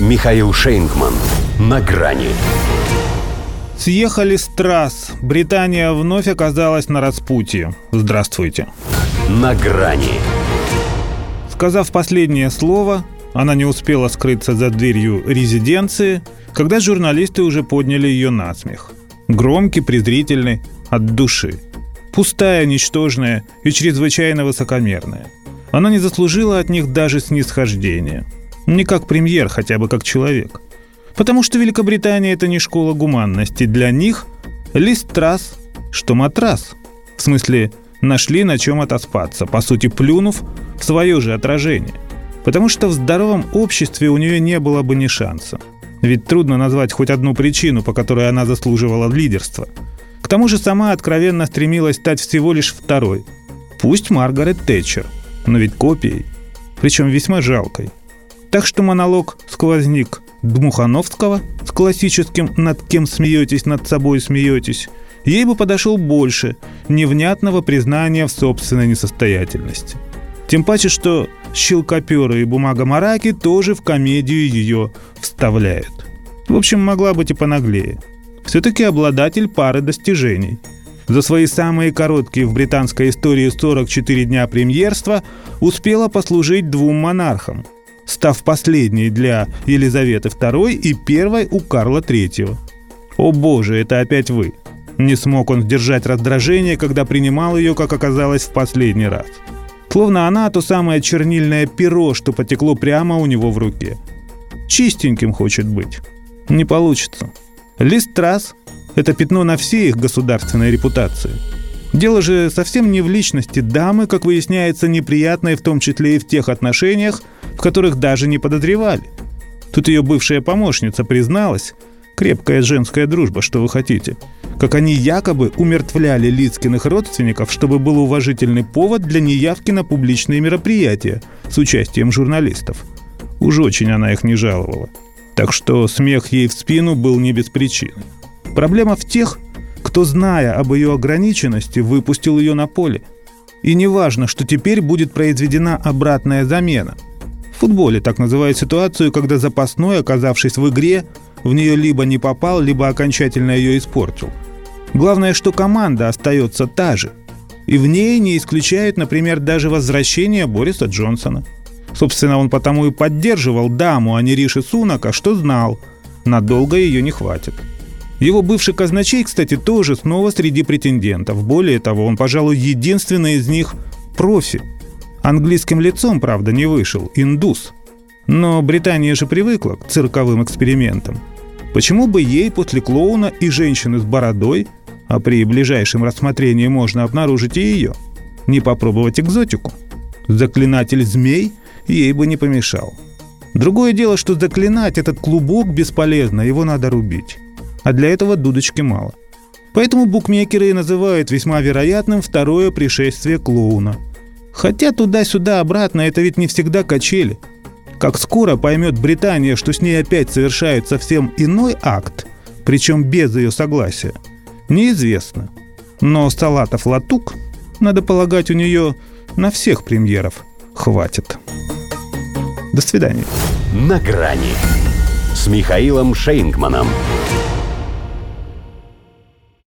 Михаил Шейнгман. На грани. Съехали с трасс. Британия вновь оказалась на распутье. Здравствуйте. На грани. Сказав последнее слово, она не успела скрыться за дверью резиденции, когда журналисты уже подняли ее на смех. Громкий, презрительный, от души. Пустая, ничтожная и чрезвычайно высокомерная. Она не заслужила от них даже снисхождения. Не как премьер, хотя бы как человек. Потому что Великобритания – это не школа гуманности. Для них лист трасс, что матрас. В смысле, нашли на чем отоспаться, по сути, плюнув в свое же отражение. Потому что в здоровом обществе у нее не было бы ни шанса. Ведь трудно назвать хоть одну причину, по которой она заслуживала лидерства. К тому же сама откровенно стремилась стать всего лишь второй. Пусть Маргарет Тэтчер, но ведь копией. Причем весьма жалкой. Так что монолог «Сквозник» Дмухановского с классическим «Над кем смеетесь, над собой смеетесь» ей бы подошел больше невнятного признания в собственной несостоятельности. Тем паче, что щелкоперы и бумага Мараки тоже в комедию ее вставляют. В общем, могла быть и понаглее. Все-таки обладатель пары достижений. За свои самые короткие в британской истории 44 дня премьерства успела послужить двум монархам – став последней для Елизаветы II и первой у Карла III. «О боже, это опять вы!» Не смог он сдержать раздражение, когда принимал ее, как оказалось, в последний раз. Словно она то самое чернильное перо, что потекло прямо у него в руке. Чистеньким хочет быть. Не получится. Лист трасс – это пятно на всей их государственной репутации. Дело же совсем не в личности дамы, как выясняется, неприятной в том числе и в тех отношениях, в которых даже не подозревали. Тут ее бывшая помощница призналась, крепкая женская дружба, что вы хотите, как они якобы умертвляли Лицкиных родственников, чтобы был уважительный повод для неявки на публичные мероприятия с участием журналистов. Уж очень она их не жаловала. Так что смех ей в спину был не без причины. Проблема в тех, кто, зная об ее ограниченности, выпустил ее на поле. И не важно, что теперь будет произведена обратная замена – в футболе так называют ситуацию, когда запасной, оказавшись в игре, в нее либо не попал, либо окончательно ее испортил. Главное, что команда остается та же. И в ней не исключают, например, даже возвращение Бориса Джонсона. Собственно, он потому и поддерживал даму, а не Риши Сунака, что знал, надолго ее не хватит. Его бывший казначей, кстати, тоже снова среди претендентов. Более того, он, пожалуй, единственный из них профи – Английским лицом, правда, не вышел, индус. Но Британия же привыкла к цирковым экспериментам. Почему бы ей после клоуна и женщины с бородой, а при ближайшем рассмотрении можно обнаружить и ее, не попробовать экзотику? Заклинатель змей ей бы не помешал. Другое дело, что заклинать этот клубок бесполезно, его надо рубить. А для этого дудочки мало. Поэтому букмекеры и называют весьма вероятным второе пришествие клоуна – Хотя туда-сюда обратно это ведь не всегда качели. Как скоро поймет Британия, что с ней опять совершает совсем иной акт, причем без ее согласия, неизвестно. Но салатов латук, надо полагать, у нее на всех премьеров хватит. До свидания. На грани с Михаилом Шейнгманом.